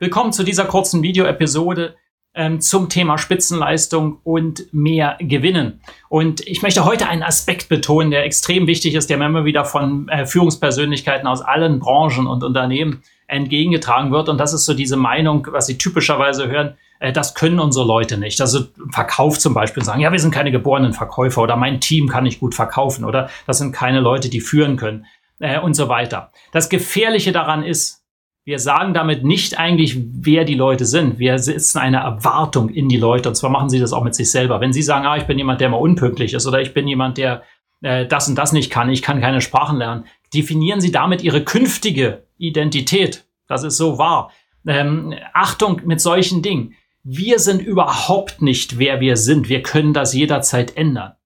Willkommen zu dieser kurzen Videoepisode ähm, zum Thema Spitzenleistung und mehr Gewinnen. Und ich möchte heute einen Aspekt betonen, der extrem wichtig ist, der mir immer wieder von äh, Führungspersönlichkeiten aus allen Branchen und Unternehmen entgegengetragen wird. Und das ist so diese Meinung, was Sie typischerweise hören, äh, das können unsere Leute nicht. Also Verkauf zum Beispiel sagen, ja, wir sind keine geborenen Verkäufer oder mein Team kann nicht gut verkaufen oder das sind keine Leute, die führen können äh, und so weiter. Das Gefährliche daran ist, wir sagen damit nicht eigentlich, wer die Leute sind. Wir setzen eine Erwartung in die Leute. Und zwar machen sie das auch mit sich selber. Wenn sie sagen, ah, ich bin jemand, der mal unpünktlich ist oder ich bin jemand, der äh, das und das nicht kann, ich kann keine Sprachen lernen, definieren sie damit ihre künftige Identität. Das ist so wahr. Ähm, Achtung mit solchen Dingen. Wir sind überhaupt nicht, wer wir sind. Wir können das jederzeit ändern.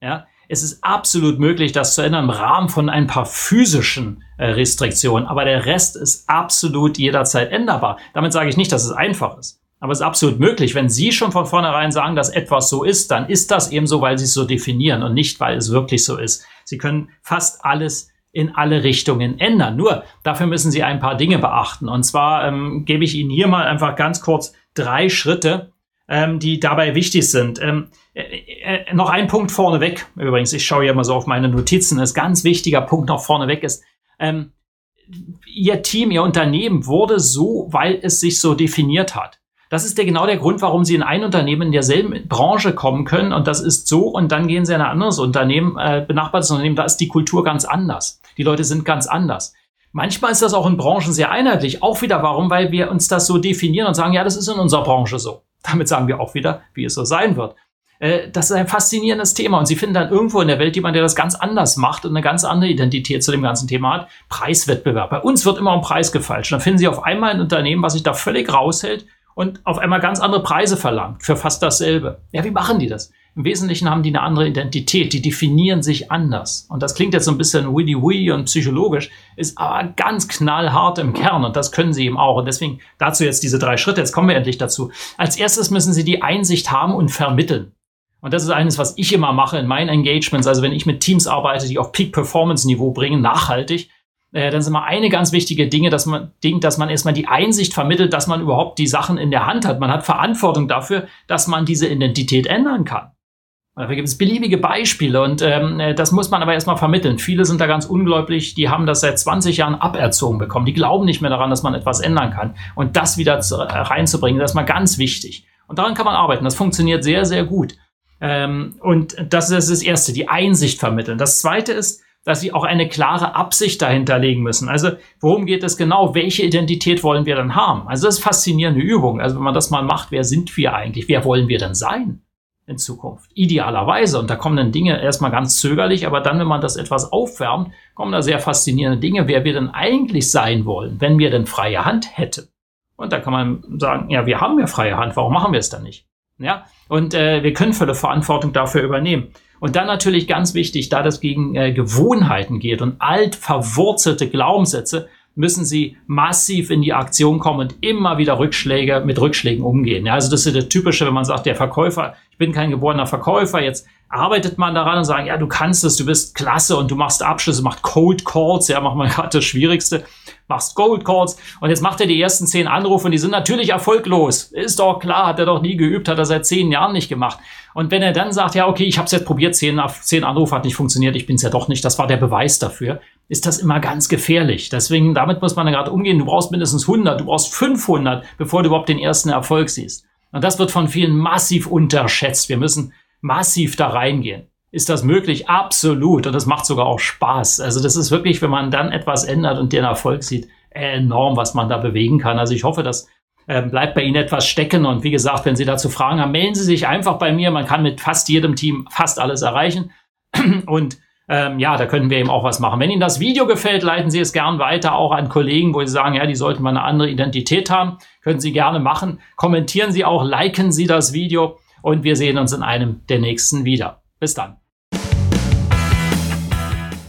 Ja? Es ist absolut möglich, das zu ändern im Rahmen von ein paar physischen äh, Restriktionen, aber der Rest ist absolut jederzeit änderbar. Damit sage ich nicht, dass es einfach ist. Aber es ist absolut möglich. Wenn Sie schon von vornherein sagen, dass etwas so ist, dann ist das eben so, weil Sie es so definieren und nicht, weil es wirklich so ist. Sie können fast alles in alle Richtungen ändern. Nur dafür müssen Sie ein paar Dinge beachten. Und zwar ähm, gebe ich Ihnen hier mal einfach ganz kurz drei Schritte, ähm, die dabei wichtig sind. Ähm, äh, noch ein Punkt vorneweg, übrigens, ich schaue ja mal so auf meine Notizen, ist ganz wichtiger Punkt noch vorneweg ist, ähm, Ihr Team, Ihr Unternehmen wurde so, weil es sich so definiert hat. Das ist der, genau der Grund, warum Sie in ein Unternehmen in derselben Branche kommen können und das ist so und dann gehen Sie in ein anderes Unternehmen, äh, benachbartes Unternehmen, da ist die Kultur ganz anders. Die Leute sind ganz anders. Manchmal ist das auch in Branchen sehr einheitlich. Auch wieder warum? Weil wir uns das so definieren und sagen, ja, das ist in unserer Branche so. Damit sagen wir auch wieder, wie es so sein wird. Äh, das ist ein faszinierendes Thema und Sie finden dann irgendwo in der Welt jemanden, der das ganz anders macht und eine ganz andere Identität zu dem ganzen Thema hat. Preiswettbewerb. Bei uns wird immer um Preis gefalscht. Dann finden Sie auf einmal ein Unternehmen, was sich da völlig raushält und auf einmal ganz andere Preise verlangt für fast dasselbe. Ja, wie machen die das? Im Wesentlichen haben die eine andere Identität, die definieren sich anders. Und das klingt jetzt so ein bisschen willy wee und psychologisch, ist aber ganz knallhart im Kern und das können sie eben auch. Und deswegen dazu jetzt diese drei Schritte, jetzt kommen wir endlich dazu. Als erstes müssen sie die Einsicht haben und vermitteln. Und das ist eines, was ich immer mache in meinen Engagements. Also wenn ich mit Teams arbeite, die auf Peak-Performance-Niveau bringen, nachhaltig, äh, dann sind mal eine ganz wichtige Dinge, dass man Ding, dass man erstmal die Einsicht vermittelt, dass man überhaupt die Sachen in der Hand hat. Man hat Verantwortung dafür, dass man diese Identität ändern kann. Dafür gibt es beliebige Beispiele und ähm, äh, das muss man aber erstmal vermitteln. Viele sind da ganz ungläubig, die haben das seit 20 Jahren aberzogen bekommen. Die glauben nicht mehr daran, dass man etwas ändern kann. Und das wieder zu, äh, reinzubringen, das ist mal ganz wichtig. Und daran kann man arbeiten. Das funktioniert sehr, sehr gut. Ähm, und das ist das Erste, die Einsicht vermitteln. Das Zweite ist, dass sie auch eine klare Absicht dahinter legen müssen. Also worum geht es genau? Welche Identität wollen wir dann haben? Also das ist faszinierende Übung. Also wenn man das mal macht, wer sind wir eigentlich? Wer wollen wir denn sein? in Zukunft. Idealerweise. Und da kommen dann Dinge erstmal ganz zögerlich, aber dann, wenn man das etwas aufwärmt, kommen da sehr faszinierende Dinge, wer wir denn eigentlich sein wollen, wenn wir denn freie Hand hätten. Und da kann man sagen, ja, wir haben ja freie Hand, warum machen wir es dann nicht? Ja, und äh, wir können volle Verantwortung dafür übernehmen. Und dann natürlich ganz wichtig, da das gegen äh, Gewohnheiten geht und alt verwurzelte Glaubenssätze, müssen sie massiv in die Aktion kommen und immer wieder Rückschläge mit Rückschlägen umgehen. Ja, also das ist das Typische, wenn man sagt, der Verkäufer, ich bin kein geborener Verkäufer, jetzt arbeitet man daran und sagt, ja, du kannst es, du bist klasse und du machst Abschlüsse, macht Cold Calls, ja, macht man gerade das Schwierigste, machst Cold Calls und jetzt macht er die ersten zehn Anrufe und die sind natürlich erfolglos. Ist doch klar, hat er doch nie geübt, hat er seit zehn Jahren nicht gemacht. Und wenn er dann sagt, ja, okay, ich habe es jetzt probiert, zehn, zehn Anrufe hat nicht funktioniert, ich bin es ja doch nicht, das war der Beweis dafür, ist das immer ganz gefährlich. Deswegen, damit muss man gerade umgehen. Du brauchst mindestens 100, du brauchst 500, bevor du überhaupt den ersten Erfolg siehst. Und das wird von vielen massiv unterschätzt. Wir müssen massiv da reingehen. Ist das möglich? Absolut. Und das macht sogar auch Spaß. Also das ist wirklich, wenn man dann etwas ändert und den Erfolg sieht, enorm, was man da bewegen kann. Also ich hoffe, das äh, bleibt bei Ihnen etwas stecken. Und wie gesagt, wenn Sie dazu Fragen haben, melden Sie sich einfach bei mir. Man kann mit fast jedem Team fast alles erreichen. Und ähm, ja, da könnten wir eben auch was machen. Wenn Ihnen das Video gefällt, leiten Sie es gern weiter auch an Kollegen, wo Sie sagen, ja, die sollten mal eine andere Identität haben. Können Sie gerne machen. Kommentieren Sie auch, liken Sie das Video und wir sehen uns in einem der nächsten wieder. Bis dann.